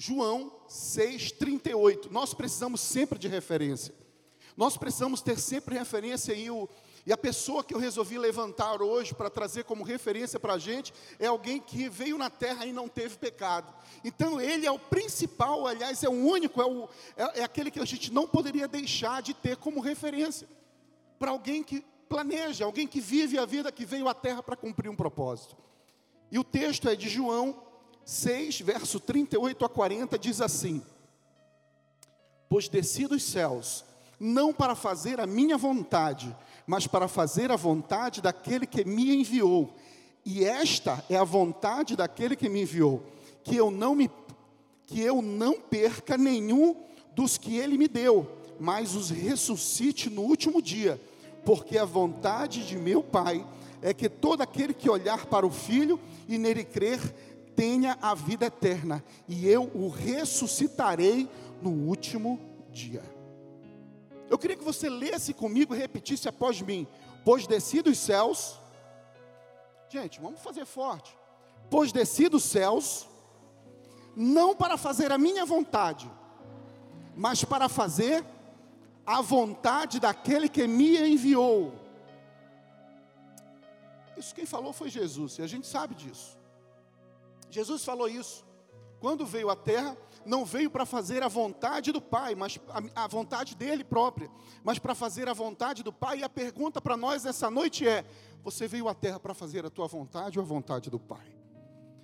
João 6,38. Nós precisamos sempre de referência. Nós precisamos ter sempre referência e, o, e a pessoa que eu resolvi levantar hoje para trazer como referência para a gente é alguém que veio na terra e não teve pecado. Então ele é o principal, aliás, é o único, é, o, é, é aquele que a gente não poderia deixar de ter como referência para alguém que planeja, alguém que vive a vida, que veio à terra para cumprir um propósito. E o texto é de João 6, verso 38 a 40, diz assim: Pois desci dos céus não para fazer a minha vontade, mas para fazer a vontade daquele que me enviou. E esta é a vontade daquele que me enviou, que eu não me que eu não perca nenhum dos que ele me deu, mas os ressuscite no último dia, porque a vontade de meu Pai é que todo aquele que olhar para o Filho e nele crer tenha a vida eterna, e eu o ressuscitarei no último dia. Eu queria que você lesse comigo e repetisse após mim: Pois desci dos céus. Gente, vamos fazer forte. Pois desci dos céus, não para fazer a minha vontade, mas para fazer a vontade daquele que me enviou. Isso quem falou foi Jesus, e a gente sabe disso. Jesus falou isso. Quando veio à terra, não veio para fazer a vontade do Pai, mas a, a vontade dele própria, mas para fazer a vontade do Pai. E a pergunta para nós essa noite é: você veio à terra para fazer a tua vontade ou a vontade do Pai?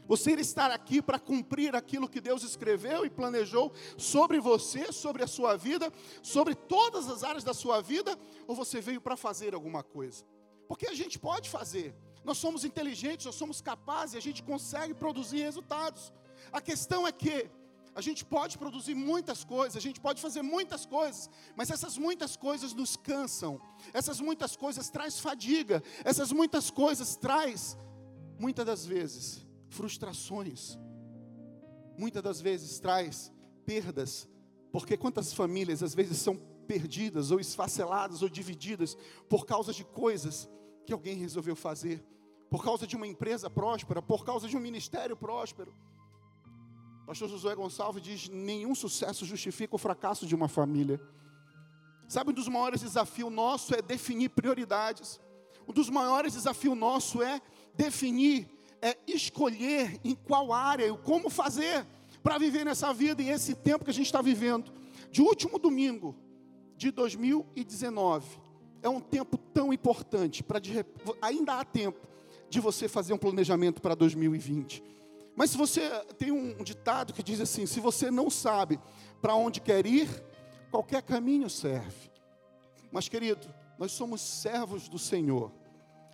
Você estar aqui para cumprir aquilo que Deus escreveu e planejou sobre você, sobre a sua vida, sobre todas as áreas da sua vida, ou você veio para fazer alguma coisa? Porque a gente pode fazer, nós somos inteligentes, nós somos capazes, a gente consegue produzir resultados. A questão é que a gente pode produzir muitas coisas, a gente pode fazer muitas coisas, mas essas muitas coisas nos cansam. Essas muitas coisas traz fadiga, essas muitas coisas traz muitas das vezes frustrações. Muitas das vezes traz perdas, porque quantas famílias às vezes são perdidas ou esfaceladas ou divididas por causa de coisas que alguém resolveu fazer, por causa de uma empresa próspera, por causa de um ministério próspero. Pastor Josué Gonçalves diz: nenhum sucesso justifica o fracasso de uma família. Sabe, um dos maiores desafios nosso é definir prioridades. Um dos maiores desafios nosso é definir, é escolher em qual área e como fazer para viver nessa vida e esse tempo que a gente está vivendo. De último domingo de 2019 é um tempo tão importante para ainda há tempo de você fazer um planejamento para 2020. Mas se você tem um ditado que diz assim: se você não sabe para onde quer ir, qualquer caminho serve. Mas, querido, nós somos servos do Senhor,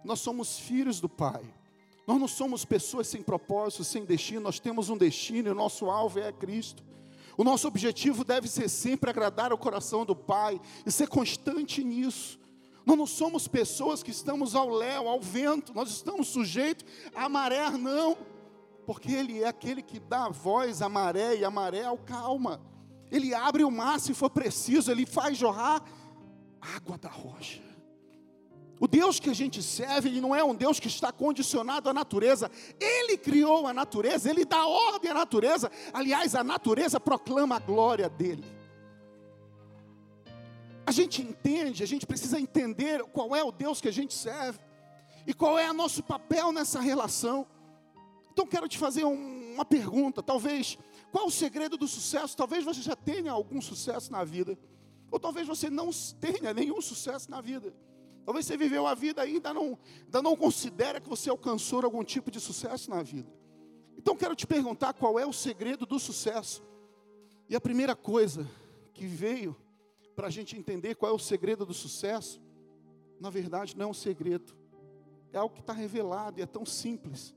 nós somos filhos do Pai. Nós não somos pessoas sem propósito, sem destino, nós temos um destino e o nosso alvo é Cristo. O nosso objetivo deve ser sempre agradar o coração do Pai e ser constante nisso. Nós não somos pessoas que estamos ao léu, ao vento, nós estamos sujeitos a maré, não porque Ele é aquele que dá a voz à maré e a maré ao calma. Ele abre o mar se for preciso, Ele faz jorrar água da rocha. O Deus que a gente serve, Ele não é um Deus que está condicionado à natureza, Ele criou a natureza, Ele dá ordem à natureza, aliás, a natureza proclama a glória dEle. A gente entende, a gente precisa entender qual é o Deus que a gente serve, e qual é o nosso papel nessa relação. Então quero te fazer um, uma pergunta, talvez, qual o segredo do sucesso? Talvez você já tenha algum sucesso na vida, ou talvez você não tenha nenhum sucesso na vida. Talvez você viveu a vida e ainda não, ainda não considera que você alcançou algum tipo de sucesso na vida. Então quero te perguntar qual é o segredo do sucesso. E a primeira coisa que veio para a gente entender qual é o segredo do sucesso, na verdade não é um segredo, é algo que está revelado e é tão simples.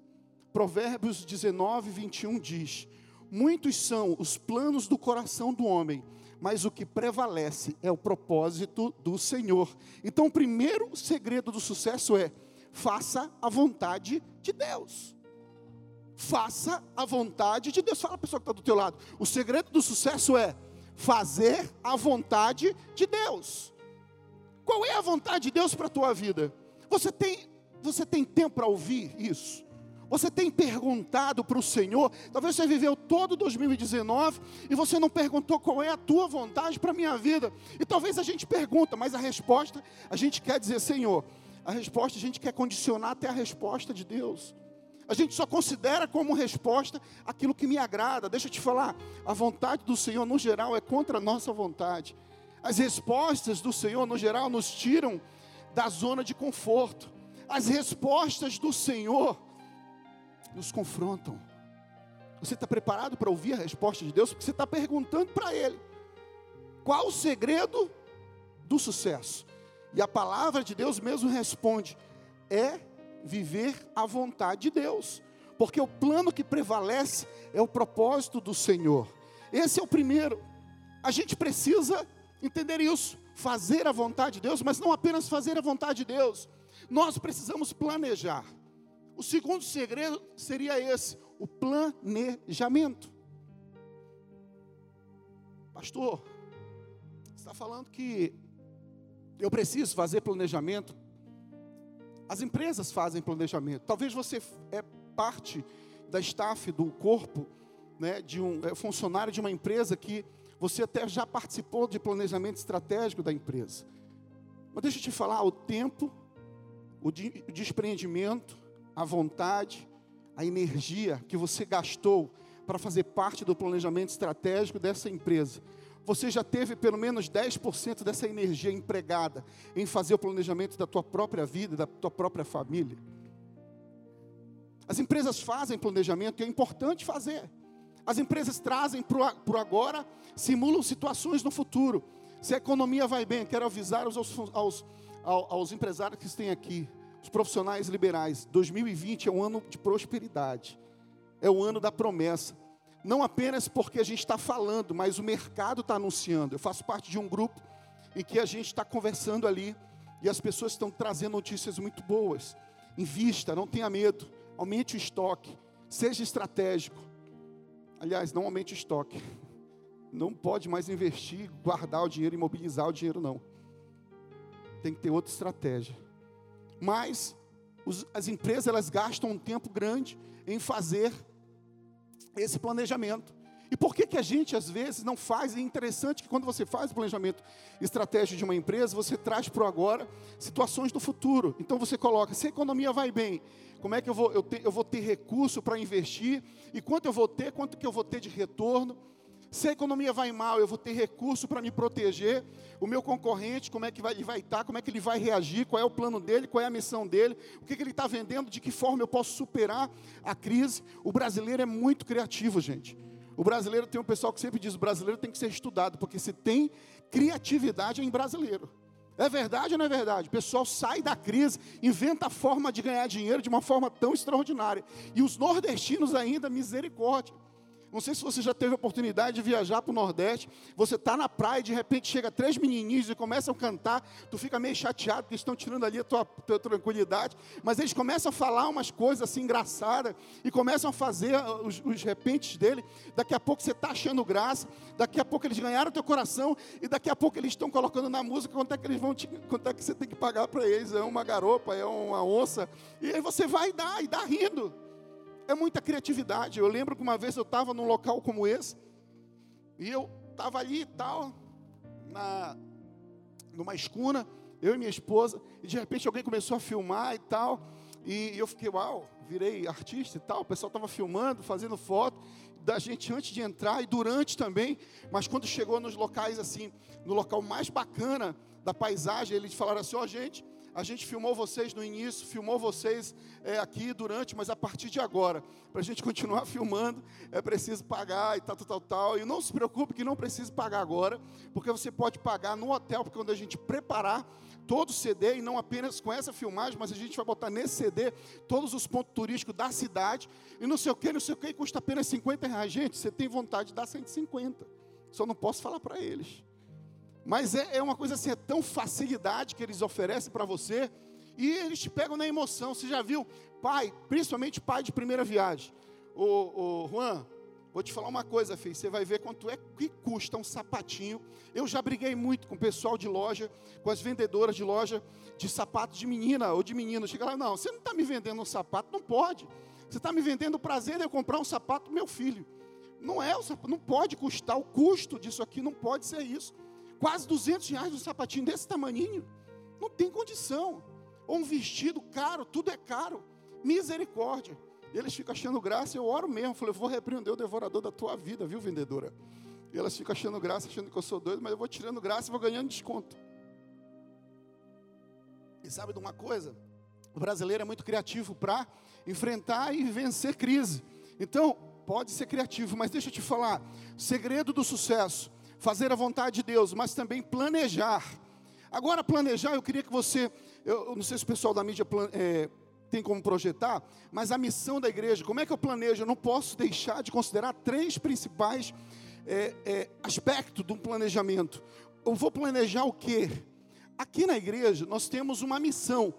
Provérbios 19, 21 diz: Muitos são os planos do coração do homem, mas o que prevalece é o propósito do Senhor. Então, o primeiro segredo do sucesso é: faça a vontade de Deus. Faça a vontade de Deus. Fala a pessoa que está do teu lado. O segredo do sucesso é fazer a vontade de Deus. Qual é a vontade de Deus para a tua vida? Você tem, você tem tempo para ouvir isso? Você tem perguntado para o Senhor? Talvez você viveu todo 2019 e você não perguntou qual é a tua vontade para a minha vida. E talvez a gente pergunta, mas a resposta a gente quer dizer, Senhor, a resposta a gente quer condicionar até a resposta de Deus. A gente só considera como resposta aquilo que me agrada. Deixa eu te falar, a vontade do Senhor, no geral, é contra a nossa vontade. As respostas do Senhor, no geral, nos tiram da zona de conforto. As respostas do Senhor nos confrontam. Você está preparado para ouvir a resposta de Deus? Porque você está perguntando para Ele: qual o segredo do sucesso? E a palavra de Deus mesmo responde: é viver a vontade de Deus, porque o plano que prevalece é o propósito do Senhor. Esse é o primeiro. A gente precisa entender isso, fazer a vontade de Deus, mas não apenas fazer a vontade de Deus. Nós precisamos planejar. O segundo segredo seria esse, o planejamento. Pastor, está falando que eu preciso fazer planejamento as empresas fazem planejamento. Talvez você é parte da staff do corpo, né, de um é funcionário de uma empresa que você até já participou de planejamento estratégico da empresa. Mas deixa eu te falar, o tempo, o, o despreendimento, a vontade, a energia que você gastou para fazer parte do planejamento estratégico dessa empresa você já teve pelo menos 10% dessa energia empregada em fazer o planejamento da tua própria vida, da tua própria família. As empresas fazem planejamento, que é importante fazer. As empresas trazem para o agora, simulam situações no futuro. Se a economia vai bem, quero avisar aos, aos, aos empresários que estão aqui, os profissionais liberais, 2020 é um ano de prosperidade, é o ano da promessa não apenas porque a gente está falando, mas o mercado está anunciando. Eu faço parte de um grupo em que a gente está conversando ali e as pessoas estão trazendo notícias muito boas. Invista, não tenha medo, aumente o estoque, seja estratégico. Aliás, não aumente o estoque. Não pode mais investir, guardar o dinheiro, imobilizar o dinheiro, não. Tem que ter outra estratégia. Mas os, as empresas elas gastam um tempo grande em fazer esse planejamento. E por que, que a gente às vezes não faz? É interessante que quando você faz o planejamento estratégico de uma empresa, você traz para o agora situações do futuro. Então você coloca, se a economia vai bem, como é que eu vou, eu, te, eu vou ter recurso para investir? E quanto eu vou ter, quanto que eu vou ter de retorno? Se a economia vai mal, eu vou ter recurso para me proteger. O meu concorrente, como é que vai, ele vai estar, como é que ele vai reagir, qual é o plano dele, qual é a missão dele, o que, que ele está vendendo, de que forma eu posso superar a crise. O brasileiro é muito criativo, gente. O brasileiro tem um pessoal que sempre diz: o brasileiro tem que ser estudado, porque se tem criatividade em brasileiro. É verdade ou não é verdade? O pessoal sai da crise, inventa a forma de ganhar dinheiro de uma forma tão extraordinária. E os nordestinos ainda, misericórdia. Não sei se você já teve a oportunidade de viajar para o Nordeste. Você está na praia e de repente chega três menininhos e começam a cantar. Tu fica meio chateado porque estão tirando ali a tua, tua tranquilidade. Mas eles começam a falar umas coisas assim engraçadas e começam a fazer ah, os, os repentes dele. Daqui a pouco você está achando graça. Daqui a pouco eles ganharam teu coração e daqui a pouco eles estão colocando na música quanto é que eles vão te, quanto é que você tem que pagar para eles. É uma garopa, é uma onça. E aí você vai dar e dá rindo. É muita criatividade. Eu lembro que uma vez eu estava num local como esse, e eu estava ali e tal, na, numa escuna, eu e minha esposa, e de repente alguém começou a filmar e tal, e eu fiquei, uau, virei artista e tal, o pessoal estava filmando, fazendo foto da gente antes de entrar e durante também, mas quando chegou nos locais assim, no local mais bacana da paisagem, eles falaram assim, ó oh, gente, a gente filmou vocês no início, filmou vocês é, aqui durante, mas a partir de agora, para a gente continuar filmando, é preciso pagar e tal, tal, tal, tal. E não se preocupe que não precisa pagar agora, porque você pode pagar no hotel, porque quando a gente preparar todo o CD, e não apenas com essa filmagem, mas a gente vai botar nesse CD todos os pontos turísticos da cidade, e não sei o que, não sei o que, custa apenas 50 reais. Gente, você tem vontade de dar 150, só não posso falar para eles. Mas é, é uma coisa assim, é tão facilidade que eles oferecem para você, e eles te pegam na emoção. Você já viu, pai, principalmente pai de primeira viagem. Ô, ô Juan, vou te falar uma coisa, filho. Você vai ver quanto é que custa um sapatinho. Eu já briguei muito com o pessoal de loja, com as vendedoras de loja de sapato de menina ou de menino. Chega lá, não, você não está me vendendo um sapato, não pode. Você está me vendendo o prazer de eu comprar um sapato meu filho. Não é, não pode custar, o custo disso aqui não pode ser isso. Quase 200 reais um sapatinho desse tamanhinho. Não tem condição. Ou um vestido caro, tudo é caro. Misericórdia. Eles ficam achando graça, eu oro mesmo. Falei, eu vou repreender o devorador da tua vida, viu, vendedora? E elas ficam achando graça, achando que eu sou doido, mas eu vou tirando graça e vou ganhando desconto. E sabe de uma coisa? O brasileiro é muito criativo para enfrentar e vencer crise. Então, pode ser criativo, mas deixa eu te falar: segredo do sucesso, fazer a vontade de Deus, mas também planejar. Agora, planejar, eu queria que você, eu, eu não sei se o pessoal da mídia é, tem como projetar, mas a missão da igreja, como é que eu planejo? Eu não posso deixar de considerar três principais é, é, aspectos de um planejamento. Eu vou planejar o quê? Aqui na igreja nós temos uma missão.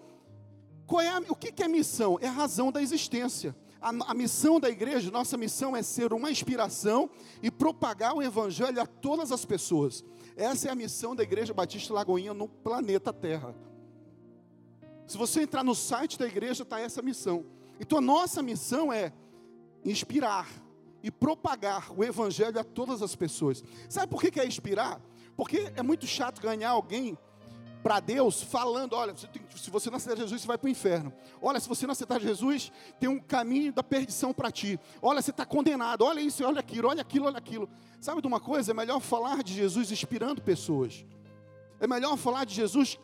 Qual é a, o que, que é missão? É a razão da existência. A, a, missão da igreja, nossa missão é ser uma inspiração e propagar o evangelho a todas as pessoas. Essa é a missão da Igreja Batista Lagoinha no planeta Terra. Se você entrar no site da igreja, está essa missão. Então a nossa missão é inspirar e propagar o evangelho a todas as pessoas. Sabe por que, é inspirar? Porque é muito chato ganhar alguém para Deus falando: olha, se você não aceitar Jesus, você vai para o inferno. Olha, se você não aceitar Jesus, tem um caminho da perdição para ti. Olha, você está condenado. Olha isso, olha aquilo, olha aquilo, olha aquilo. Sabe de uma coisa? É melhor falar de Jesus inspirando pessoas. É melhor falar de Jesus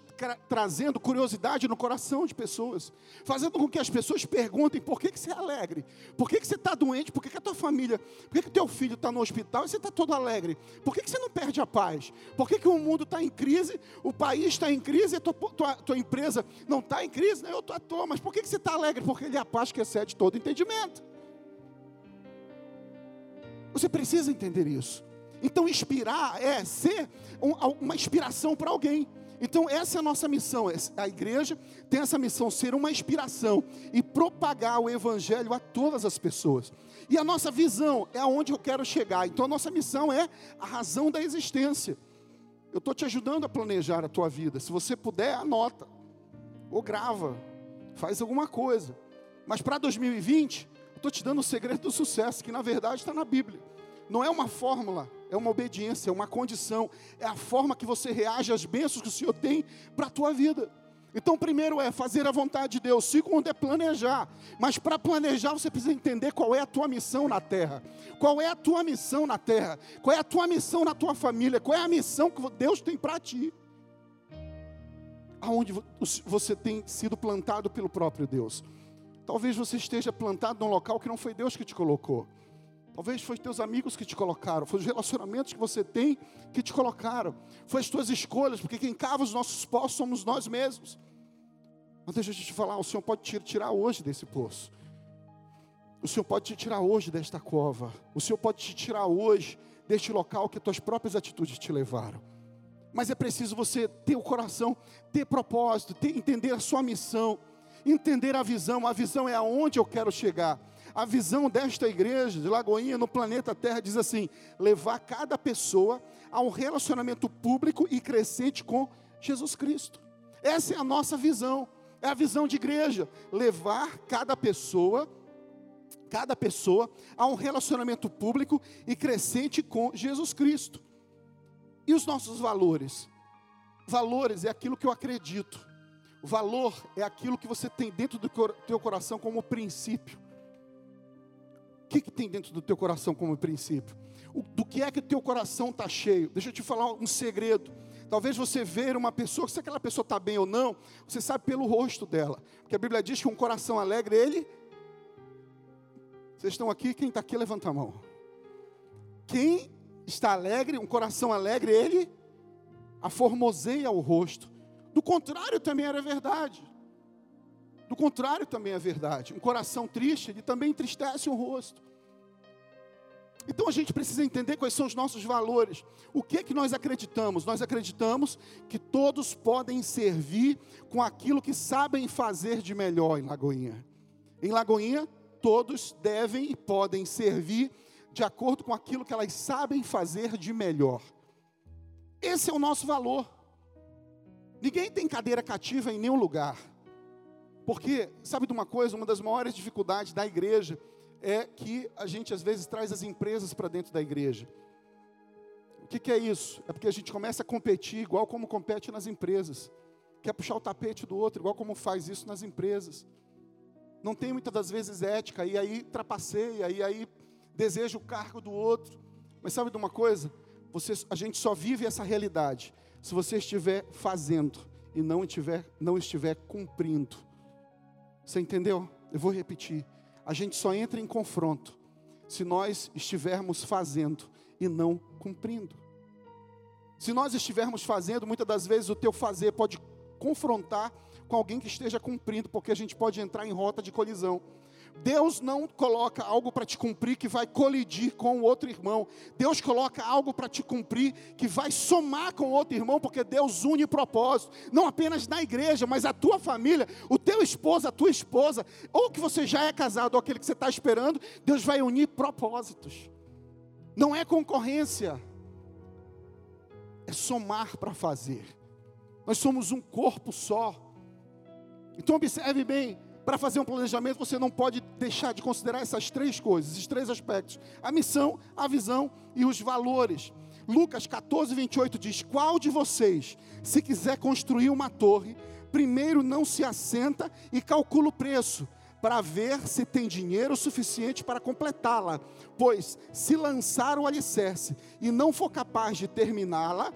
trazendo curiosidade no coração de pessoas, fazendo com que as pessoas perguntem por que, que você é alegre, por que, que você está doente, por que, que a tua família, por que, teu filho está no hospital e você está todo alegre, por que, que você não perde a paz, por que, que o mundo está em crise, o país está em crise, a tua, tua, tua empresa não está em crise, né? eu estou à toa, mas por que, que você está alegre? Porque ele é a paz que excede todo entendimento. Você precisa entender isso. Então, inspirar é ser uma inspiração para alguém. Então, essa é a nossa missão. A igreja tem essa missão, ser uma inspiração e propagar o evangelho a todas as pessoas. E a nossa visão é aonde eu quero chegar. Então, a nossa missão é a razão da existência. Eu estou te ajudando a planejar a tua vida. Se você puder, anota. Ou grava. Faz alguma coisa. Mas para 2020, eu estou te dando o segredo do sucesso, que na verdade está na Bíblia. Não é uma fórmula é uma obediência, é uma condição, é a forma que você reage às bênçãos que o Senhor tem para a tua vida. Então, primeiro é fazer a vontade de Deus, segundo é planejar. Mas para planejar, você precisa entender qual é a tua missão na terra. Qual é a tua missão na terra? Qual é a tua missão na tua família? Qual é a missão que Deus tem para ti? Aonde você tem sido plantado pelo próprio Deus. Talvez você esteja plantado num local que não foi Deus que te colocou. Talvez foi teus amigos que te colocaram, foi os relacionamentos que você tem que te colocaram, foi as tuas escolhas, porque quem cava os nossos poços somos nós mesmos. Mas deixa eu te falar, o Senhor pode te tirar hoje desse poço. O Senhor pode te tirar hoje desta cova. O Senhor pode te tirar hoje deste local que tuas próprias atitudes te levaram. Mas é preciso você ter o coração, ter propósito, ter, entender a sua missão, entender a visão. A visão é aonde eu quero chegar. A visão desta igreja de Lagoinha no planeta Terra diz assim: levar cada pessoa a um relacionamento público e crescente com Jesus Cristo. Essa é a nossa visão. É a visão de igreja, levar cada pessoa cada pessoa a um relacionamento público e crescente com Jesus Cristo. E os nossos valores? Valores é aquilo que eu acredito. Valor é aquilo que você tem dentro do teu coração como princípio que, que tem dentro do teu coração como princípio? O, do que é que o teu coração está cheio? Deixa eu te falar um segredo. Talvez você ver uma pessoa, se aquela pessoa está bem ou não, você sabe pelo rosto dela. Porque a Bíblia diz que um coração alegre, ele. Vocês estão aqui? Quem está aqui, levanta a mão. Quem está alegre, um coração alegre, ele aformoseia o rosto. Do contrário, também era verdade. Do contrário, também é verdade. Um coração triste, ele também entristece o rosto. Então a gente precisa entender quais são os nossos valores. O que é que nós acreditamos? Nós acreditamos que todos podem servir com aquilo que sabem fazer de melhor em Lagoinha. Em Lagoinha, todos devem e podem servir de acordo com aquilo que elas sabem fazer de melhor. Esse é o nosso valor. Ninguém tem cadeira cativa em nenhum lugar. Porque, sabe de uma coisa? Uma das maiores dificuldades da igreja é que a gente às vezes traz as empresas para dentro da igreja. O que, que, é isso? É porque a gente começa a competir igual como compete nas empresas. Quer puxar o tapete do outro, igual como faz isso nas empresas. Não tem muitas das vezes ética, e aí trapaceia, e aí deseja o cargo do outro. Mas sabe de uma coisa? Você, a gente só vive essa realidade se você estiver fazendo e não estiver, não estiver cumprindo. Você entendeu? Eu vou repetir. A gente só entra em confronto se nós estivermos fazendo e não cumprindo. Se nós estivermos fazendo, muitas das vezes o teu fazer pode confrontar com alguém que esteja cumprindo, porque a gente pode entrar em rota de colisão. Deus não coloca algo para te cumprir que vai colidir com o outro irmão. Deus coloca algo para te cumprir que vai somar com o outro irmão, porque Deus une propósito. Não apenas na igreja, mas a tua família, o teu esposo, a tua esposa, ou que você já é casado, ou aquele que você está esperando, Deus vai unir propósitos. Não é concorrência, é somar para fazer. Nós somos um corpo só. Então observe bem, para fazer um planejamento, você não pode deixar de considerar essas três coisas, esses três aspectos: a missão, a visão e os valores. Lucas 14, 28 diz: Qual de vocês, se quiser construir uma torre, primeiro não se assenta e calcula o preço, para ver se tem dinheiro suficiente para completá-la? Pois, se lançar o alicerce e não for capaz de terminá-la,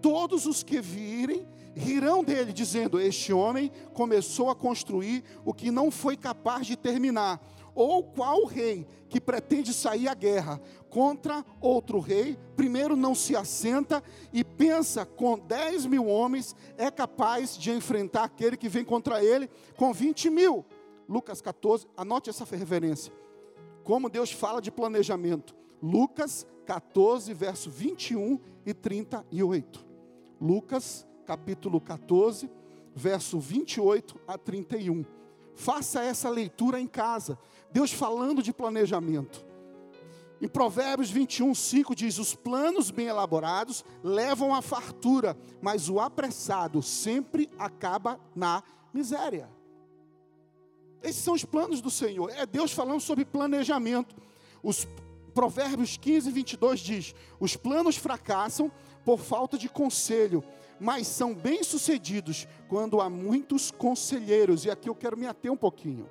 todos os que virem rirão dele, dizendo: Este homem começou a construir o que não foi capaz de terminar. Ou qual rei que pretende sair à guerra contra outro rei, primeiro não se assenta e pensa com 10 mil homens, é capaz de enfrentar aquele que vem contra ele com 20 mil. Lucas 14, anote essa referência. Como Deus fala de planejamento. Lucas 14, verso 21 e 38. Lucas capítulo 14, verso 28 a 31. Faça essa leitura em casa. Deus falando de planejamento. Em Provérbios 21, 5 diz: Os planos bem elaborados levam à fartura, mas o apressado sempre acaba na miséria. Esses são os planos do Senhor. É Deus falando sobre planejamento. Os Provérbios 15, 22 diz: Os planos fracassam por falta de conselho, mas são bem-sucedidos quando há muitos conselheiros. E aqui eu quero me ater um pouquinho.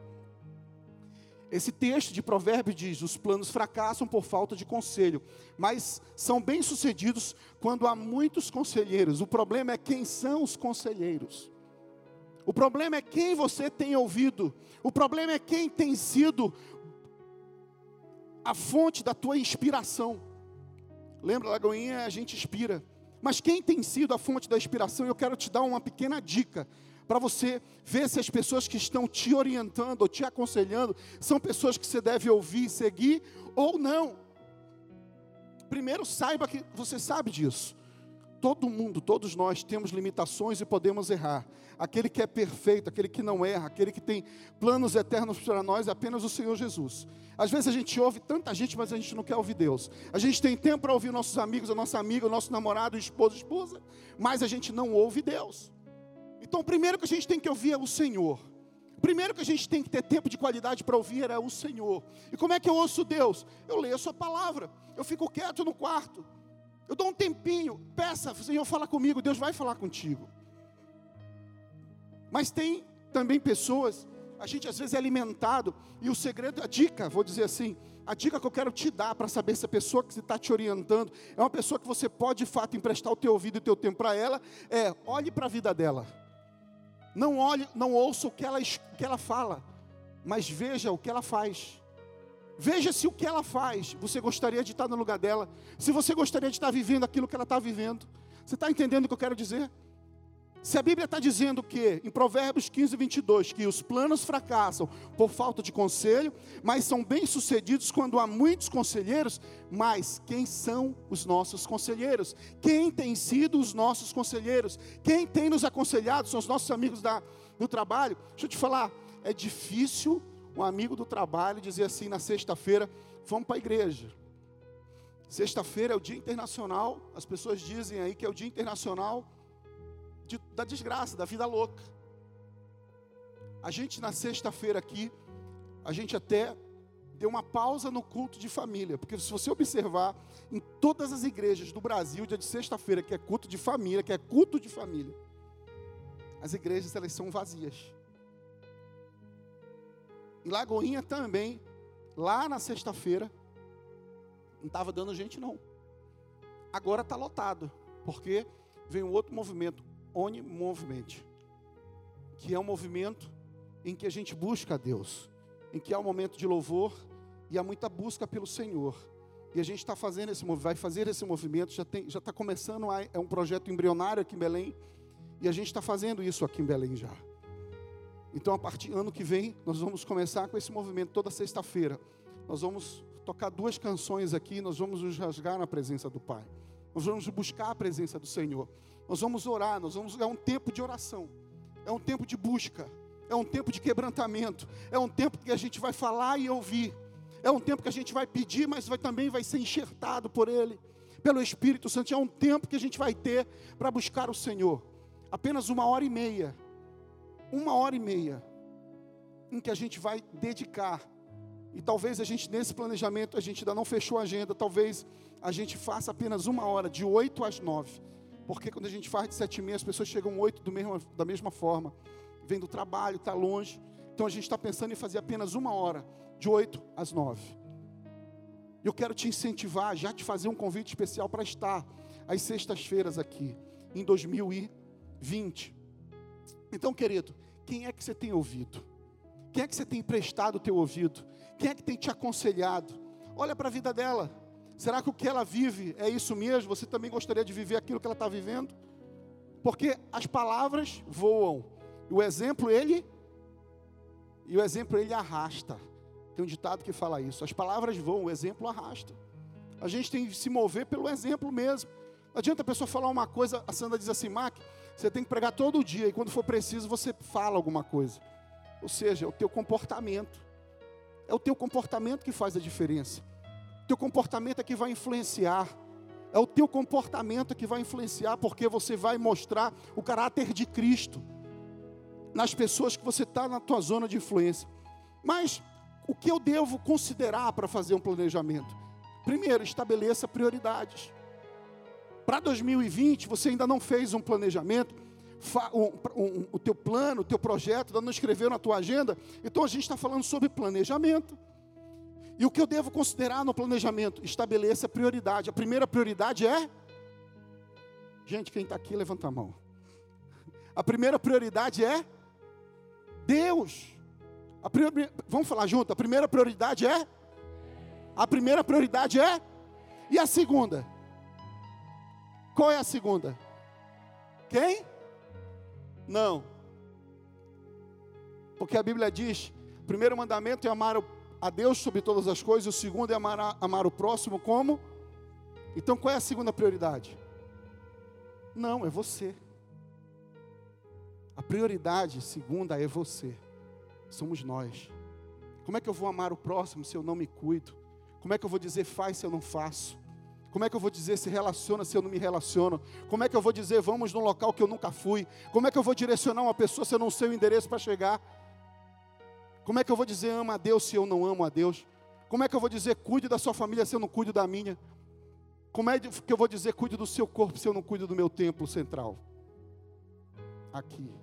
Esse texto de Provérbios diz: os planos fracassam por falta de conselho, mas são bem-sucedidos quando há muitos conselheiros. O problema é quem são os conselheiros. O problema é quem você tem ouvido. O problema é quem tem sido a fonte da tua inspiração. Lembra, Lagoinha, a gente inspira. Mas quem tem sido a fonte da inspiração, eu quero te dar uma pequena dica para você ver se as pessoas que estão te orientando ou te aconselhando são pessoas que você deve ouvir, seguir ou não. Primeiro, saiba que você sabe disso. Todo mundo, todos nós temos limitações e podemos errar. Aquele que é perfeito, aquele que não erra, aquele que tem planos eternos para nós é apenas o Senhor Jesus. Às vezes a gente ouve tanta gente, mas a gente não quer ouvir Deus. A gente tem tempo para ouvir nossos amigos, a nossa amiga, o nosso namorado, o esposo, a esposa, mas a gente não ouve Deus. Então, o primeiro que a gente tem que ouvir é o Senhor. O primeiro que a gente tem que ter tempo de qualidade para ouvir é o Senhor. E como é que eu ouço Deus? Eu leio a Sua palavra, eu fico quieto no quarto, eu dou um tempinho, peça, Senhor, fala comigo, Deus vai falar contigo. Mas tem também pessoas, a gente às vezes é alimentado, e o segredo, a dica, vou dizer assim, a dica que eu quero te dar para saber se a pessoa que está te orientando é uma pessoa que você pode de fato emprestar o teu ouvido e o teu tempo para ela, é olhe para a vida dela. Não olhe, não ouça o que ela, o que ela fala, mas veja o que ela faz. Veja se o que ela faz, você gostaria de estar no lugar dela. Se você gostaria de estar vivendo aquilo que ela está vivendo. Você está entendendo o que eu quero dizer? Se a Bíblia está dizendo que, em Provérbios 15, 22, que os planos fracassam por falta de conselho, mas são bem-sucedidos quando há muitos conselheiros, mas quem são os nossos conselheiros? Quem tem sido os nossos conselheiros? Quem tem nos aconselhado são os nossos amigos da, do trabalho? Deixa eu te falar, é difícil um amigo do trabalho dizia assim na sexta-feira: vamos para a igreja. Sexta-feira é o Dia Internacional, as pessoas dizem aí que é o Dia Internacional de, da desgraça, da vida louca. A gente na sexta-feira aqui, a gente até deu uma pausa no culto de família, porque se você observar em todas as igrejas do Brasil, dia de sexta-feira, que é culto de família, que é culto de família, as igrejas elas são vazias. Em Lagoinha também, lá na sexta-feira, não estava dando gente não. Agora está lotado, porque vem um outro movimento, Oni Movement, que é um movimento em que a gente busca a Deus, em que há um momento de louvor e há muita busca pelo Senhor. E a gente está fazendo esse vai fazer esse movimento, já já está começando, é um projeto embrionário aqui em Belém, e a gente está fazendo isso aqui em Belém já. Então, a partir do ano que vem, nós vamos começar com esse movimento toda sexta-feira. Nós vamos tocar duas canções aqui, nós vamos nos rasgar na presença do Pai. Nós vamos buscar a presença do Senhor. Nós vamos orar, nós vamos é um tempo de oração. É um tempo de busca, é um tempo de quebrantamento, é um tempo que a gente vai falar e ouvir. É um tempo que a gente vai pedir, mas vai, também vai ser enxertado por Ele, pelo Espírito Santo. É um tempo que a gente vai ter para buscar o Senhor. Apenas uma hora e meia. Uma hora e meia. Em que a gente vai dedicar. E talvez a gente, nesse planejamento, a gente ainda não fechou a agenda. Talvez a gente faça apenas uma hora, de oito às nove. Porque quando a gente faz de sete e meia, as pessoas chegam oito da mesma forma. Vem do trabalho, está longe. Então a gente está pensando em fazer apenas uma hora de 8 às 9. Eu quero te incentivar, já te fazer um convite especial para estar às sextas-feiras aqui, em 2020. Então, querido, quem é que você tem ouvido? Quem é que você tem emprestado o teu ouvido? Quem é que tem te aconselhado? Olha para a vida dela. Será que o que ela vive é isso mesmo? Você também gostaria de viver aquilo que ela está vivendo? Porque as palavras voam. O exemplo, ele. E o exemplo, ele arrasta. Tem um ditado que fala isso. As palavras voam, o exemplo arrasta. A gente tem que se mover pelo exemplo mesmo. Não adianta a pessoa falar uma coisa, a Sandra diz assim, Mac, você tem que pregar todo dia, e quando for preciso você fala alguma coisa. Ou seja, é o teu comportamento. É o teu comportamento que faz a diferença. O teu comportamento é que vai influenciar. É o teu comportamento que vai influenciar, porque você vai mostrar o caráter de Cristo nas pessoas que você está na tua zona de influência. Mas o que eu devo considerar para fazer um planejamento? Primeiro, estabeleça prioridades. Para 2020, você ainda não fez um planejamento, o teu plano, o teu projeto, ainda não escreveu na tua agenda. Então a gente está falando sobre planejamento. E o que eu devo considerar no planejamento? Estabeleça prioridade. A primeira prioridade é. Gente, quem está aqui, levanta a mão. A primeira prioridade é Deus. Primeira, vamos falar junto? A primeira prioridade é? A primeira prioridade é? E a segunda? Qual é a segunda? Quem? Não. Porque a Bíblia diz: o primeiro mandamento é amar a Deus sobre todas as coisas, o segundo é amar, amar o próximo como? Então qual é a segunda prioridade? Não, é você. A prioridade segunda é você somos nós. Como é que eu vou amar o próximo se eu não me cuido? Como é que eu vou dizer faz se eu não faço? Como é que eu vou dizer se relaciona se eu não me relaciono? Como é que eu vou dizer vamos num local que eu nunca fui? Como é que eu vou direcionar uma pessoa se eu não sei o endereço para chegar? Como é que eu vou dizer ama a Deus se eu não amo a Deus? Como é que eu vou dizer cuide da sua família se eu não cuido da minha? Como é que eu vou dizer cuide do seu corpo se eu não cuido do meu templo central? Aqui.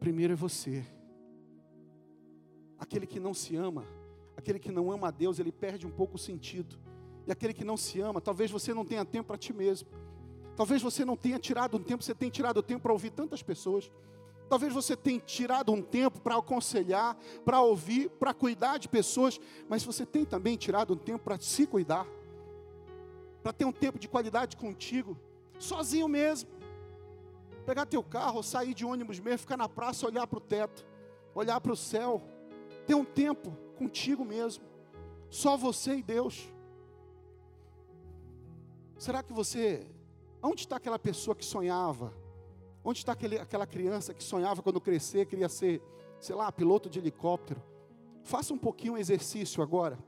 Primeiro é você. Aquele que não se ama, aquele que não ama a Deus, ele perde um pouco o sentido. E aquele que não se ama, talvez você não tenha tempo para ti mesmo. Talvez você não tenha tirado um tempo, você tenha tirado o tempo para ouvir tantas pessoas. Talvez você tenha tirado um tempo para aconselhar, para ouvir, para cuidar de pessoas, mas você tem também tirado um tempo para se cuidar, para ter um tempo de qualidade contigo, sozinho mesmo pegar teu carro, sair de ônibus mesmo, ficar na praça, olhar para o teto, olhar para o céu, ter um tempo contigo mesmo, só você e Deus. Será que você, onde está aquela pessoa que sonhava? Onde está aquele, aquela criança que sonhava quando crescer, queria ser, sei lá, piloto de helicóptero? Faça um pouquinho um exercício agora.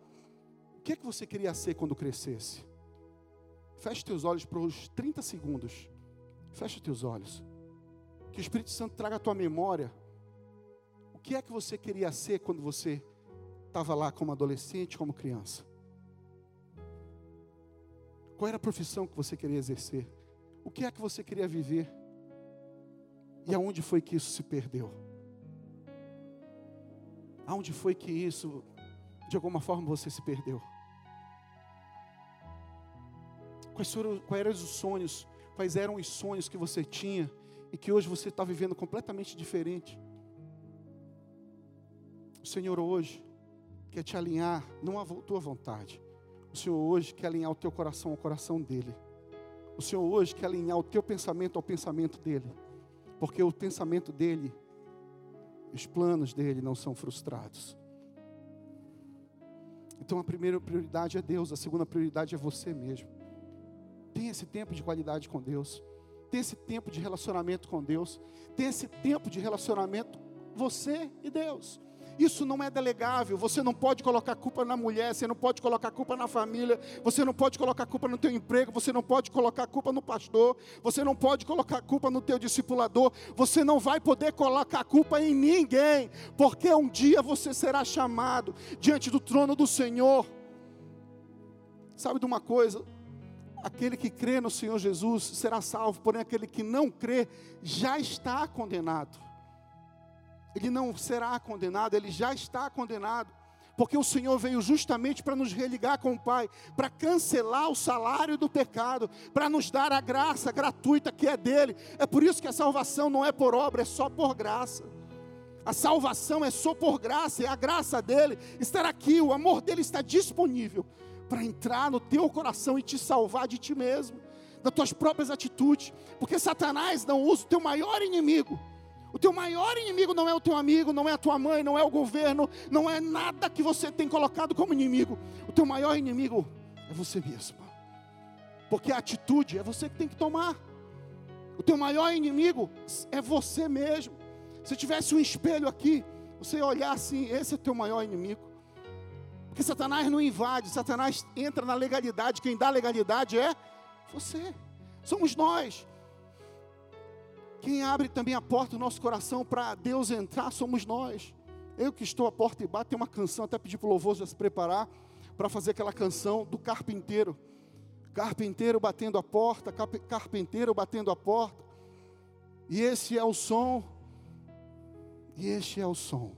O que é que você queria ser quando crescesse? Feche teus olhos por uns 30 segundos. Fecha teus olhos. Que o Espírito Santo traga à tua memória o que é que você queria ser quando você estava lá como adolescente, como criança. Qual era a profissão que você queria exercer? O que é que você queria viver? E aonde foi que isso se perdeu? Aonde foi que isso, de alguma forma, você se perdeu? Quais, foram, quais eram os sonhos? Quais eram os sonhos que você tinha e que hoje você está vivendo completamente diferente? O Senhor hoje quer te alinhar, não a tua vontade. O Senhor hoje quer alinhar o teu coração ao coração dele. O Senhor hoje quer alinhar o teu pensamento ao pensamento dele. Porque o pensamento dele, os planos dele não são frustrados. Então a primeira prioridade é Deus, a segunda prioridade é você mesmo. Tem esse tempo de qualidade com Deus. Tem esse tempo de relacionamento com Deus. Tem esse tempo de relacionamento você e Deus. Isso não é delegável. Você não pode colocar culpa na mulher, você não pode colocar culpa na família, você não pode colocar culpa no teu emprego, você não pode colocar culpa no pastor, você não pode colocar culpa no teu discipulador, você não vai poder colocar culpa em ninguém, porque um dia você será chamado diante do trono do Senhor. Sabe de uma coisa? Aquele que crê no Senhor Jesus será salvo, porém aquele que não crê já está condenado ele não será condenado, ele já está condenado. Porque o Senhor veio justamente para nos religar com o Pai, para cancelar o salário do pecado, para nos dar a graça gratuita que é dele. É por isso que a salvação não é por obra, é só por graça. A salvação é só por graça, é a graça dele estar aqui, o amor dele está disponível para entrar no teu coração e te salvar de ti mesmo, das tuas próprias atitudes, porque Satanás não usa o teu maior inimigo o teu maior inimigo não é o teu amigo, não é a tua mãe, não é o governo, não é nada que você tem colocado como inimigo. O teu maior inimigo é você mesmo. Porque a atitude é você que tem que tomar. O teu maior inimigo é você mesmo. Se tivesse um espelho aqui, você olhar assim, esse é o teu maior inimigo. Porque Satanás não invade, Satanás entra na legalidade, quem dá legalidade é você. Somos nós. Quem abre também a porta do nosso coração para Deus entrar somos nós. Eu que estou à porta e bato, tem uma canção, até pedi para o louvor já se preparar para fazer aquela canção do carpinteiro. Carpinteiro batendo a porta, carpinteiro batendo a porta. E esse é o som. E este é o som.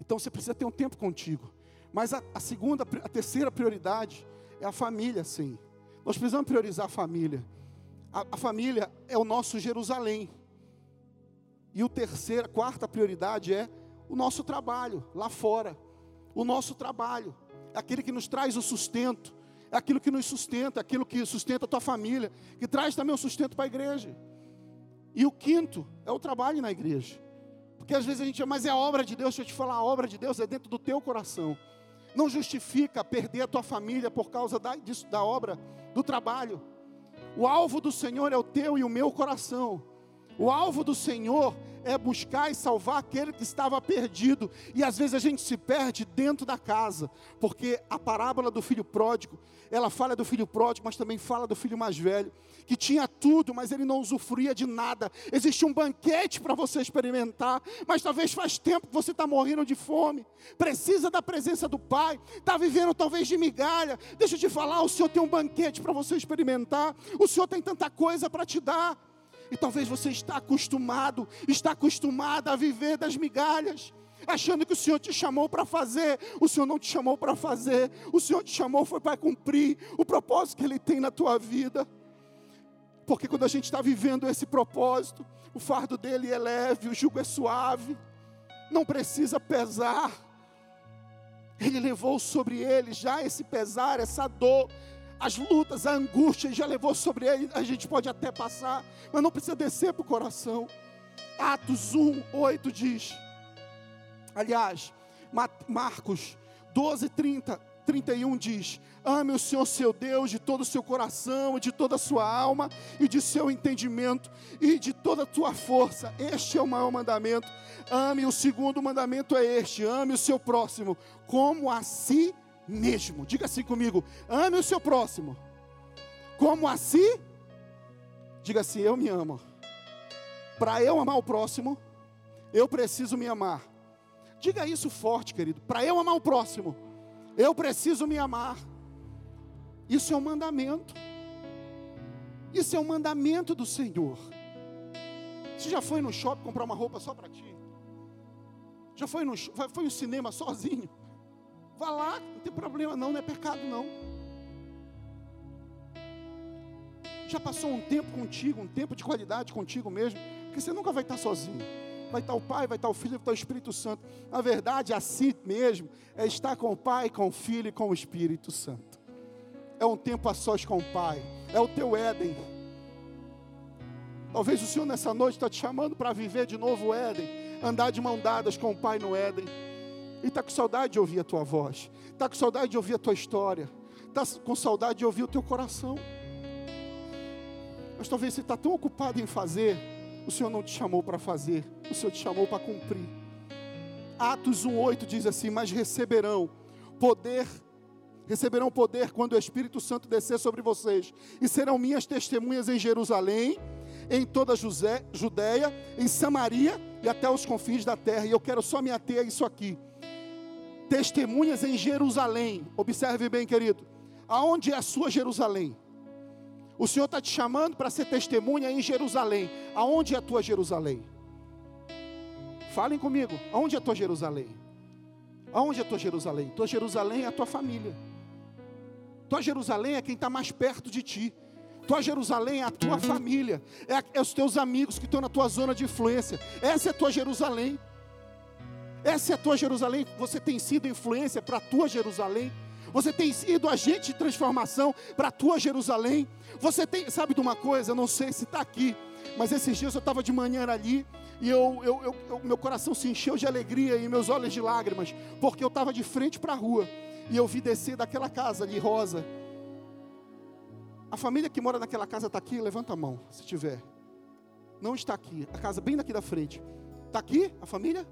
Então você precisa ter um tempo contigo. Mas a, a segunda, a terceira prioridade é a família, sim. Nós precisamos priorizar a família. A, a família é o nosso Jerusalém. E o terceira, quarta prioridade é o nosso trabalho lá fora. O nosso trabalho é aquele que nos traz o sustento, é aquilo que nos sustenta, é aquilo que sustenta a tua família, que traz também o sustento para a igreja. E o quinto é o trabalho na igreja. Porque às vezes a gente, mas é a obra de Deus, deixa eu te falar, a obra de Deus é dentro do teu coração. Não justifica perder a tua família por causa da, disso, da obra, do trabalho. O alvo do Senhor é o teu e o meu coração. O alvo do Senhor é buscar e salvar aquele que estava perdido. E às vezes a gente se perde dentro da casa, porque a parábola do filho pródigo, ela fala do filho pródigo, mas também fala do filho mais velho, que tinha tudo, mas ele não usufruía de nada. Existe um banquete para você experimentar, mas talvez faz tempo que você está morrendo de fome, precisa da presença do Pai, está vivendo talvez de migalha. Deixa eu te falar, o Senhor tem um banquete para você experimentar, o Senhor tem tanta coisa para te dar. E talvez você está acostumado, está acostumada a viver das migalhas, achando que o Senhor te chamou para fazer, o Senhor não te chamou para fazer, o Senhor te chamou foi para cumprir o propósito que Ele tem na tua vida. Porque quando a gente está vivendo esse propósito, o fardo dele é leve, o jugo é suave, não precisa pesar. Ele levou sobre ele já esse pesar, essa dor, as lutas, a angústia, já levou sobre ele, a gente pode até passar, mas não precisa descer para o coração. Atos 1, 8 diz, aliás, Marcos 12, 30, 31 diz: Ame o Senhor seu Deus de todo o seu coração, de toda a sua alma e de seu entendimento e de toda a tua força. Este é o maior mandamento. Ame o segundo mandamento é este: ame o seu próximo como a si mesmo. Diga assim comigo: ame o seu próximo, como a si. Diga assim: eu me amo. Para eu amar o próximo, eu preciso me amar. Diga isso forte, querido. Para eu amar o próximo, eu preciso me amar. Isso é um mandamento. Isso é um mandamento do Senhor. Você já foi no shopping comprar uma roupa só para ti? Já foi no, foi no cinema sozinho? Vá lá, não tem problema não, não é pecado não. Já passou um tempo contigo, um tempo de qualidade contigo mesmo, porque você nunca vai estar sozinho. Vai estar o Pai, vai estar o Filho, vai estar o Espírito Santo. Na verdade, assim mesmo, é estar com o Pai, com o Filho e com o Espírito Santo. É um tempo a sós com o Pai. É o teu Éden. Talvez o Senhor nessa noite está te chamando para viver de novo o Éden. Andar de mão dadas com o Pai no Éden. E está com saudade de ouvir a tua voz. Está com saudade de ouvir a tua história. Está com saudade de ouvir o teu coração. Mas talvez você está tão ocupado em fazer, o Senhor não te chamou para fazer, o Senhor te chamou para cumprir. Atos 1,8 diz assim: Mas receberão poder receberão poder quando o Espírito Santo descer sobre vocês, e serão minhas testemunhas em Jerusalém, em toda a Judéia, em Samaria e até os confins da terra. E eu quero só me ater a isso aqui. Testemunhas em Jerusalém. Observe bem, querido. Aonde é a sua Jerusalém? O Senhor está te chamando para ser testemunha em Jerusalém. Aonde é a tua Jerusalém? Falem comigo. Aonde é a tua Jerusalém? Aonde é a tua Jerusalém? Tua Jerusalém é a tua família. Tua Jerusalém é quem está mais perto de ti. Tua Jerusalém é a tua família, é, é os teus amigos que estão na tua zona de influência. Essa é a tua Jerusalém. Essa é a tua Jerusalém. Você tem sido influência para a tua Jerusalém. Você tem sido agente de transformação para a tua Jerusalém. Você tem, sabe de uma coisa? Eu não sei se está aqui, mas esses dias eu estava de manhã ali e eu, eu, eu, eu, meu coração se encheu de alegria e meus olhos de lágrimas, porque eu estava de frente para a rua e eu vi descer daquela casa ali rosa. A família que mora naquela casa está aqui, levanta a mão, se tiver. Não está aqui, a casa bem daqui da frente. Está aqui a família?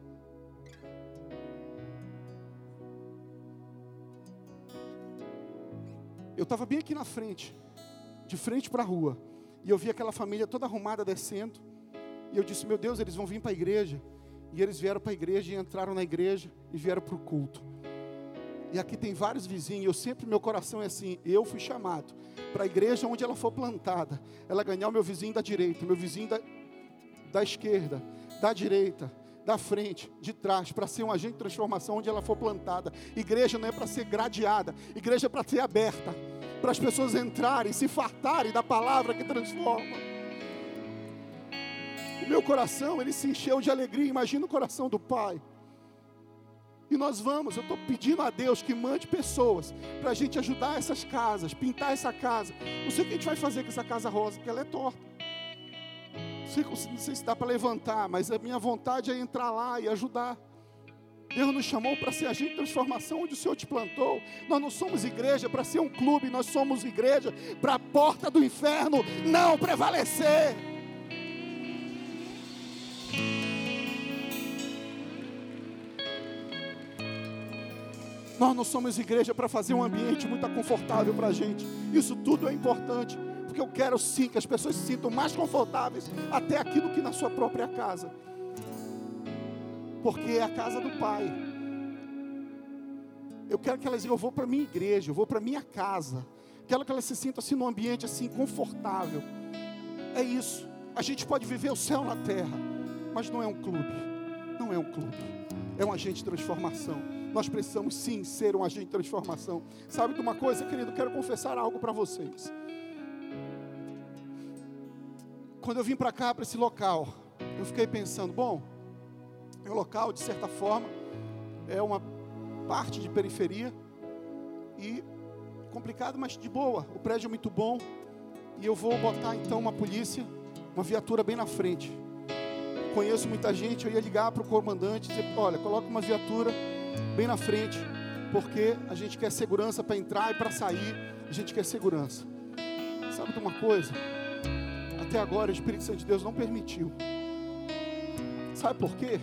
Eu estava bem aqui na frente, de frente para a rua, e eu vi aquela família toda arrumada descendo. E eu disse: Meu Deus, eles vão vir para a igreja. E eles vieram para a igreja e entraram na igreja e vieram para o culto. E aqui tem vários vizinhos. Eu sempre, meu coração é assim: eu fui chamado para a igreja onde ela for plantada. Ela ganhar o meu vizinho da direita, meu vizinho da, da esquerda, da direita, da frente, de trás, para ser um agente de transformação onde ela for plantada. Igreja não é para ser gradeada, igreja é para ser aberta, para as pessoas entrarem, se fartarem da palavra que transforma. O meu coração, ele se encheu de alegria. Imagina o coração do Pai. E nós vamos, eu estou pedindo a Deus que mande pessoas para a gente ajudar essas casas, pintar essa casa. Não sei o que a gente vai fazer com essa casa rosa, porque ela é torta. Não sei, se dá para levantar, mas a minha vontade é entrar lá e ajudar. Deus nos chamou para ser agente de transformação onde o Senhor te plantou. Nós não somos igreja para ser um clube, nós somos igreja para a porta do inferno não prevalecer. Nós não somos igreja para fazer um ambiente muito confortável para a gente. Isso tudo é importante, porque eu quero sim que as pessoas se sintam mais confortáveis até aqui do que na sua própria casa. Porque é a casa do Pai. Eu quero que elas digam, eu vou para minha igreja, eu vou para minha casa. Quero que elas se sintam assim num ambiente assim confortável. É isso. A gente pode viver o céu na terra, mas não é um clube. Não é um clube. É um agente de transformação nós precisamos sim ser um agente de transformação. Sabe de uma coisa, querido? Quero confessar algo para vocês. Quando eu vim para cá, para esse local, eu fiquei pensando: bom, é um local, de certa forma, é uma parte de periferia e complicado, mas de boa. O prédio é muito bom e eu vou botar então uma polícia, uma viatura bem na frente. Conheço muita gente, eu ia ligar para o comandante dizer: olha, coloca uma viatura bem na frente, porque a gente quer segurança para entrar e para sair, a gente quer segurança. Sabe de uma coisa? Até agora o Espírito Santo de Deus não permitiu. Sabe por quê?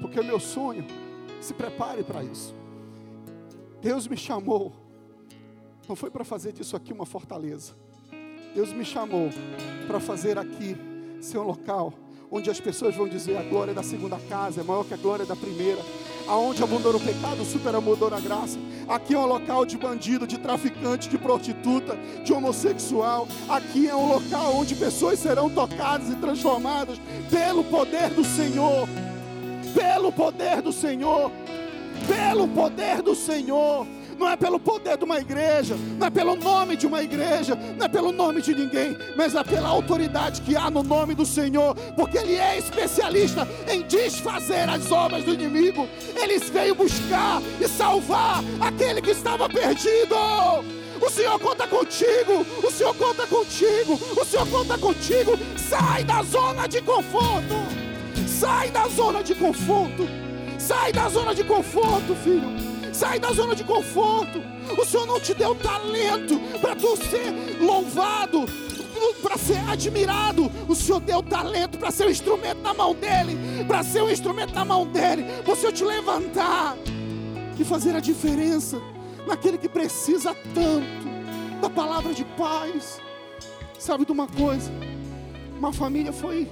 Porque o meu sonho, se prepare para isso. Deus me chamou, não foi para fazer disso aqui uma fortaleza. Deus me chamou para fazer aqui ser um local onde as pessoas vão dizer a glória da segunda casa é maior que a glória da primeira. Aonde abundou o pecado, superabundou a graça. Aqui é um local de bandido, de traficante, de prostituta, de homossexual. Aqui é um local onde pessoas serão tocadas e transformadas pelo poder do Senhor. Pelo poder do Senhor. Pelo poder do Senhor não é pelo poder de uma igreja, não é pelo nome de uma igreja, não é pelo nome de ninguém, mas é pela autoridade que há no nome do Senhor, porque Ele é especialista em desfazer as obras do inimigo. Ele veio buscar e salvar aquele que estava perdido. O Senhor conta contigo, o Senhor conta contigo, o Senhor conta contigo. Sai da zona de conforto, sai da zona de conforto, sai da zona de conforto, filho. Sai da zona de conforto. O Senhor não te deu talento para tu ser louvado, para ser admirado. O Senhor deu talento para ser um instrumento na mão dele, para ser um instrumento na mão dele. Senhor te levantar e fazer a diferença naquele que precisa tanto da palavra de paz. Sabe de uma coisa? Uma família foi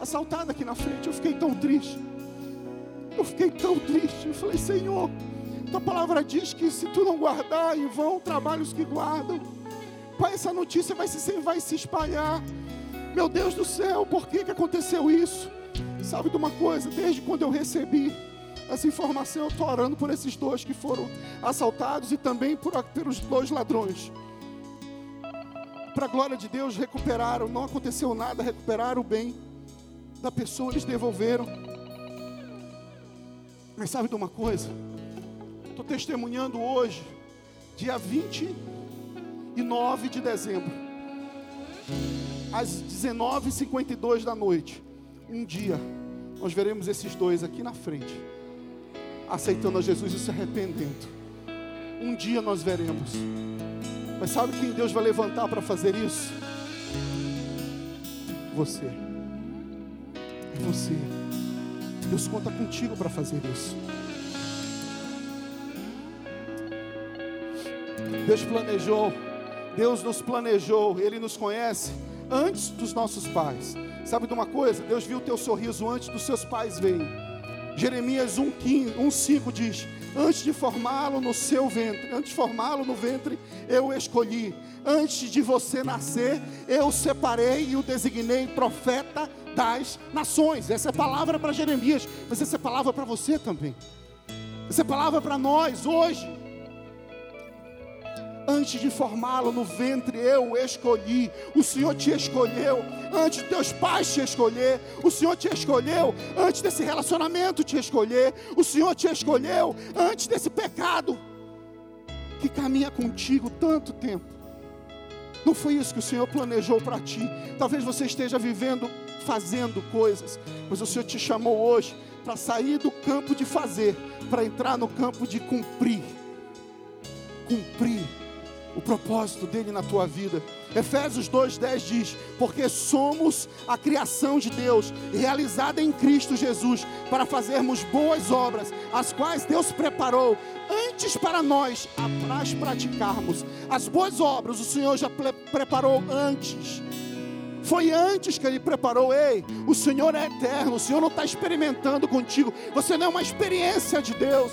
assaltada aqui na frente. Eu fiquei tão triste. Eu fiquei tão triste. Eu falei, Senhor, tua palavra diz que se tu não guardar, em vão trabalhos que guardam. Pai, essa notícia vai se, vai se espalhar. Meu Deus do céu, por que, que aconteceu isso? Sabe de uma coisa? Desde quando eu recebi essa informação, eu estou orando por esses dois que foram assaltados e também por, pelos dois ladrões. Para a glória de Deus, recuperaram, não aconteceu nada, recuperaram o bem da pessoa, eles devolveram. Mas sabe de uma coisa? Estou testemunhando hoje, dia 29 de dezembro, às 19h52 da noite. Um dia, nós veremos esses dois aqui na frente, aceitando a Jesus e se arrependendo. Um dia nós veremos. Mas sabe quem Deus vai levantar para fazer isso? Você. É você. Deus conta contigo para fazer isso. Deus planejou, Deus nos planejou, Ele nos conhece antes dos nossos pais. Sabe de uma coisa? Deus viu o teu sorriso antes dos seus pais verem. Jeremias 1,5 diz: Antes de formá-lo no seu ventre, antes de formá-lo no ventre, eu escolhi. Antes de você nascer, eu separei e o designei profeta das nações. Essa é palavra para Jeremias, mas essa é palavra para você também. Essa é palavra para nós hoje. Antes de formá-lo no ventre, eu o escolhi. O Senhor te escolheu. Antes de teus pais te escolher. O Senhor te escolheu. Antes desse relacionamento te escolher. O Senhor te escolheu. Antes desse pecado que caminha contigo tanto tempo. Não foi isso que o Senhor planejou para ti. Talvez você esteja vivendo, fazendo coisas, mas o Senhor te chamou hoje para sair do campo de fazer, para entrar no campo de cumprir. Cumprir o propósito dele na tua vida. Efésios 2:10 diz: "Porque somos a criação de Deus, realizada em Cristo Jesus, para fazermos boas obras, as quais Deus preparou antes para nós as praticarmos. As boas obras o Senhor já preparou antes. Foi antes que Ele preparou. Ei, o Senhor é eterno. O Senhor não está experimentando contigo. Você não é uma experiência de Deus.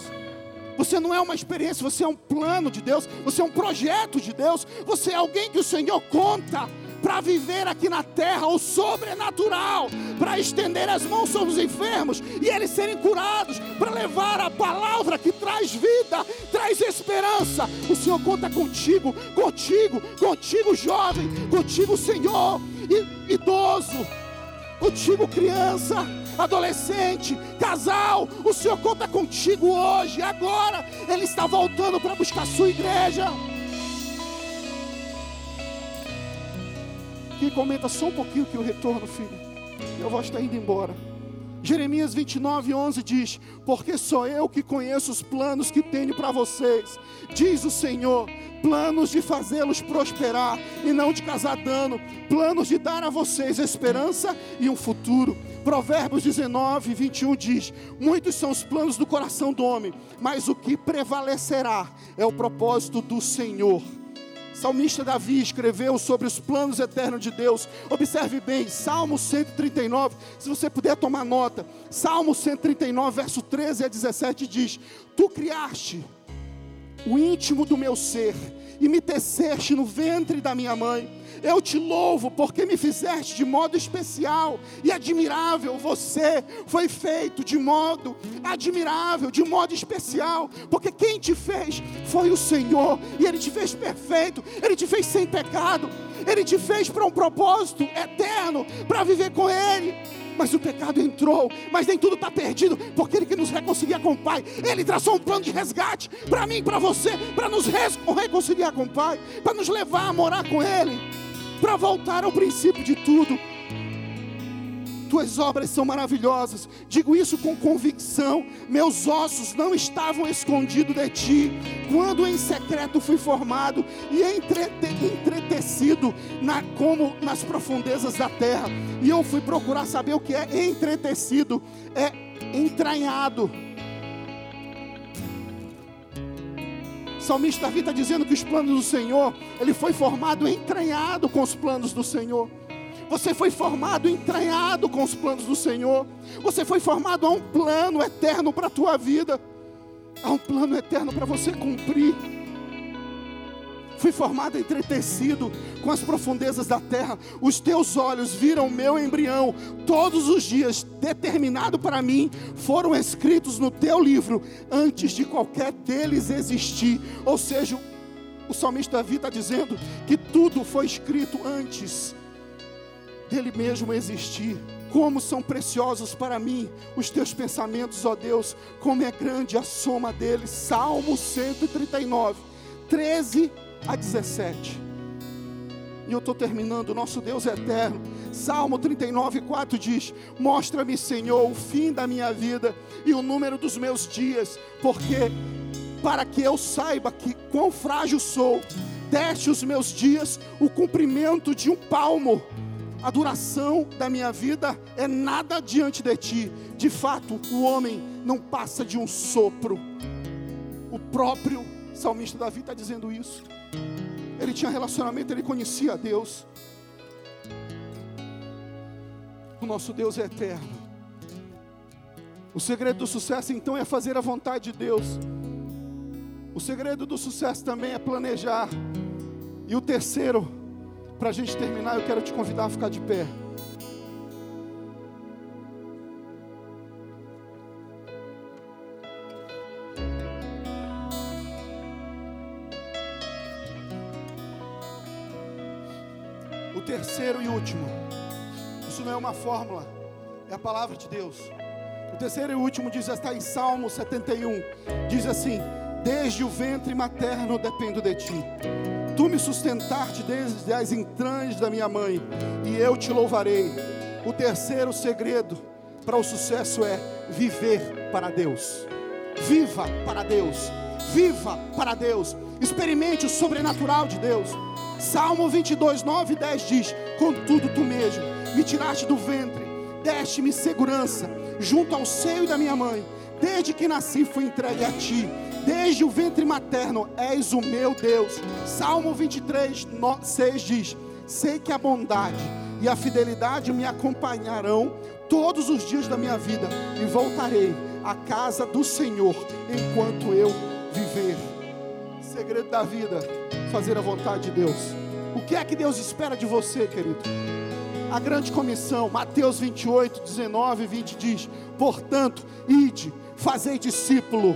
Você não é uma experiência, você é um plano de Deus, você é um projeto de Deus, você é alguém que o Senhor conta para viver aqui na terra o sobrenatural, para estender as mãos sobre os enfermos e eles serem curados, para levar a palavra que traz vida, traz esperança. O Senhor conta contigo, contigo, contigo, jovem, contigo, Senhor, idoso, contigo, criança adolescente, casal, o Senhor conta contigo hoje, agora. Ele está voltando para buscar a sua igreja. Quem comenta só um pouquinho que o retorno, filho. Minha voz está indo embora. Jeremias 29, 11 diz: Porque sou eu que conheço os planos que tenho para vocês, diz o Senhor, planos de fazê-los prosperar e não de causar dano, planos de dar a vocês esperança e um futuro. Provérbios 19, 21 diz: Muitos são os planos do coração do homem, mas o que prevalecerá é o propósito do Senhor. Salmista Davi escreveu sobre os planos eternos de Deus. Observe bem, Salmo 139, se você puder tomar nota. Salmo 139, verso 13 a 17 diz: Tu criaste o íntimo do meu ser e me teceste no ventre da minha mãe. Eu te louvo porque me fizeste de modo especial e admirável. Você foi feito de modo admirável, de modo especial, porque quem te fez foi o Senhor e Ele te fez perfeito, Ele te fez sem pecado, Ele te fez para um propósito eterno, para viver com Ele. Mas o pecado entrou, mas nem tudo está perdido, porque Ele que nos reconcilia com o Pai, Ele traçou um plano de resgate para mim, para você, para nos reconciliar com o Pai, para nos levar a morar com Ele para voltar ao princípio de tudo. Tuas obras são maravilhosas, digo isso com convicção. Meus ossos não estavam escondidos de ti, quando em secreto fui formado e entrete, entretecido na, como nas profundezas da terra. E eu fui procurar saber o que é entretecido, é entranhado. Salmista Davi está dizendo que os planos do Senhor, ele foi formado entranhado com os planos do Senhor. Você foi formado entranhado com os planos do Senhor. Você foi formado a um plano eterno para a tua vida. Há um plano eterno para você cumprir. Fui formado entretecido com as profundezas da terra. Os teus olhos viram meu embrião. Todos os dias, determinado para mim, foram escritos no teu livro, antes de qualquer deles existir. Ou seja, o salmista Davi está dizendo que tudo foi escrito antes dele mesmo existir. Como são preciosos para mim os teus pensamentos, ó Deus, como é grande a soma deles. Salmo 139, 13 a 17. E eu estou terminando, nosso Deus é eterno. Salmo 39, 4 diz: Mostra-me, Senhor, o fim da minha vida e o número dos meus dias, porque para que eu saiba que quão frágil sou, deste os meus dias o cumprimento de um palmo. A duração da minha vida é nada diante de ti. De fato, o homem não passa de um sopro. O próprio salmista Davi está dizendo isso. Ele tinha relacionamento, ele conhecia a Deus. O nosso Deus é eterno. O segredo do sucesso então é fazer a vontade de Deus. O segredo do sucesso também é planejar. E o terceiro, para a gente terminar, eu quero te convidar a ficar de pé. Terceiro e último. Isso não é uma fórmula, é a palavra de Deus. O terceiro e último diz, está em Salmo 71, diz assim: Desde o ventre materno dependo de ti. Tu me sustentaste desde as entranhas da minha mãe, e eu te louvarei. O terceiro segredo para o sucesso é viver para Deus. Viva para Deus. Viva para Deus. Experimente o sobrenatural de Deus. Salmo 22, 9 e 10 diz: Contudo, tu mesmo me tiraste do ventre, deste-me segurança junto ao seio da minha mãe. Desde que nasci, fui entregue a ti. Desde o ventre materno, és o meu Deus. Salmo 23, 6 diz: Sei que a bondade e a fidelidade me acompanharão todos os dias da minha vida, e voltarei à casa do Senhor enquanto eu viver segredo da vida, fazer a vontade de Deus. O que é que Deus espera de você, querido? A grande comissão, Mateus 28, 19 e 20 diz: Portanto, ide, fazei discípulo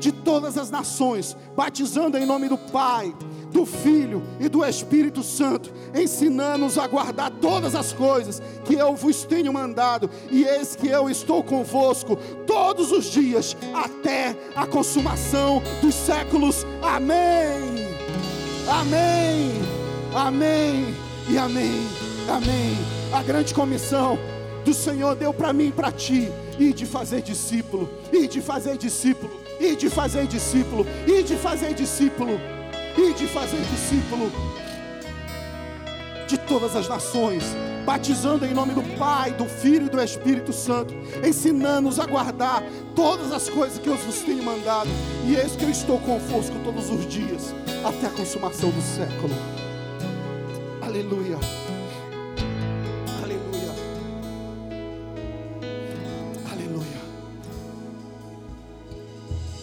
de todas as nações, batizando em nome do Pai, do Filho e do Espírito Santo, ensinando-nos a guardar todas as coisas que eu vos tenho mandado, e eis que eu estou convosco todos os dias, até a consumação dos séculos. Amém. Amém. Amém. E amém. Amém. A grande comissão do Senhor deu para mim e para ti, e de fazer discípulo, e de fazer discípulo, e de fazer discípulo, e de fazer discípulo e de fazer discípulo de todas as nações, batizando em nome do Pai, do Filho e do Espírito Santo, ensinando-nos a guardar todas as coisas que eu vos tenho mandado, e eis que eu estou convosco todos os dias até a consumação do século. Aleluia. Aleluia. Aleluia.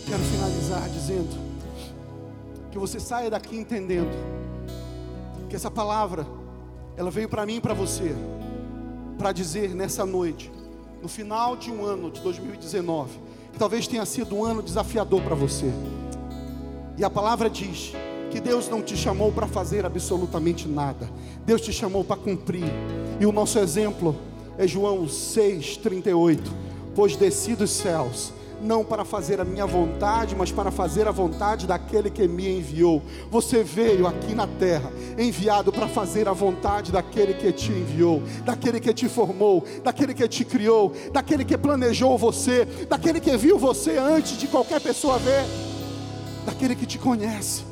Quero finalizar dizendo que você saia daqui entendendo que essa palavra ela veio para mim e para você para dizer nessa noite, no final de um ano de 2019, que talvez tenha sido um ano desafiador para você. E a palavra diz que Deus não te chamou para fazer absolutamente nada. Deus te chamou para cumprir. E o nosso exemplo é João 6:38. Pois desci dos céus não para fazer a minha vontade, mas para fazer a vontade daquele que me enviou. Você veio aqui na terra, enviado para fazer a vontade daquele que te enviou, daquele que te formou, daquele que te criou, daquele que planejou você, daquele que viu você antes de qualquer pessoa ver, daquele que te conhece,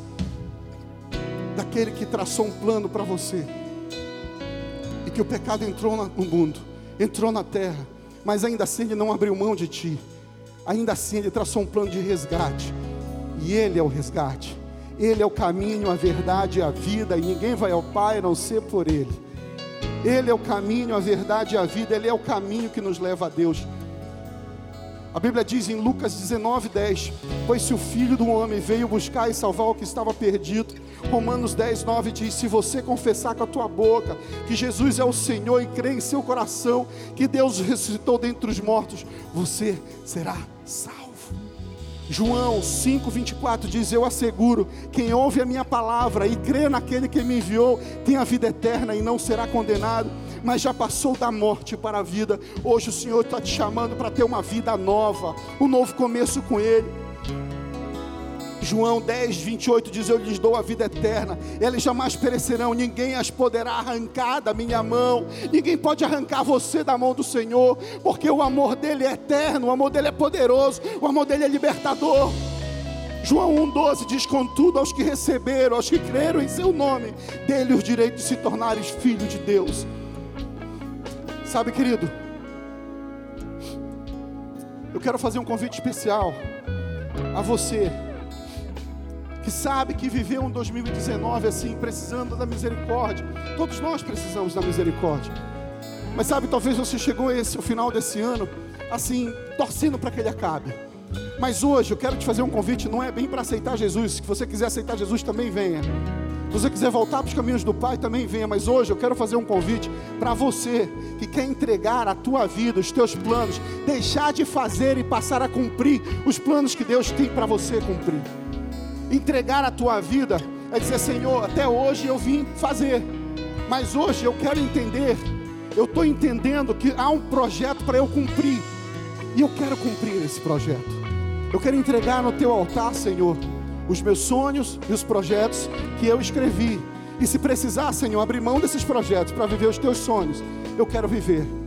daquele que traçou um plano para você. E que o pecado entrou no mundo, entrou na terra, mas ainda assim ele não abriu mão de ti ainda assim Ele traçou um plano de resgate. E Ele é o resgate. Ele é o caminho, a verdade e a vida, e ninguém vai ao Pai a não ser por Ele. Ele é o caminho, a verdade e a vida, Ele é o caminho que nos leva a Deus. A Bíblia diz em Lucas 19, 10: Pois se o Filho do homem veio buscar e salvar o que estava perdido, Romanos 10, 9 diz: Se você confessar com a tua boca que Jesus é o Senhor e crer em seu coração que Deus ressuscitou dentre os mortos, você será salvo. João 5,24 diz: Eu asseguro, quem ouve a minha palavra e crê naquele que me enviou, tem a vida eterna e não será condenado mas já passou da morte para a vida. Hoje o Senhor está te chamando para ter uma vida nova, um novo começo com Ele. João 10, 28 diz: Eu lhes dou a vida eterna, eles jamais perecerão, ninguém as poderá arrancar da minha mão, ninguém pode arrancar você da mão do Senhor, porque o amor dele é eterno, o amor dele é poderoso, o amor dele é libertador. João 1,12 diz: Contudo, aos que receberam, aos que creram em seu nome, dele os direitos de se tornarem filhos de Deus. Sabe, querido, eu quero fazer um convite especial a você que sabe que viveu um 2019 assim, precisando da misericórdia. Todos nós precisamos da misericórdia. Mas sabe, talvez você chegou esse o final desse ano assim, torcendo para que ele acabe. Mas hoje eu quero te fazer um convite, não é bem para aceitar Jesus. Se você quiser aceitar Jesus, também venha. Você quiser voltar para os caminhos do Pai, também venha. Mas hoje eu quero fazer um convite para você que quer entregar a tua vida, os teus planos, deixar de fazer e passar a cumprir os planos que Deus tem para você cumprir. Entregar a tua vida é dizer, Senhor, até hoje eu vim fazer, mas hoje eu quero entender. Eu estou entendendo que há um projeto para eu cumprir, e eu quero cumprir esse projeto. Eu quero entregar no teu altar, Senhor os meus sonhos e os projetos que eu escrevi. E se precisar, Senhor, abrir mão desses projetos para viver os teus sonhos, eu quero viver.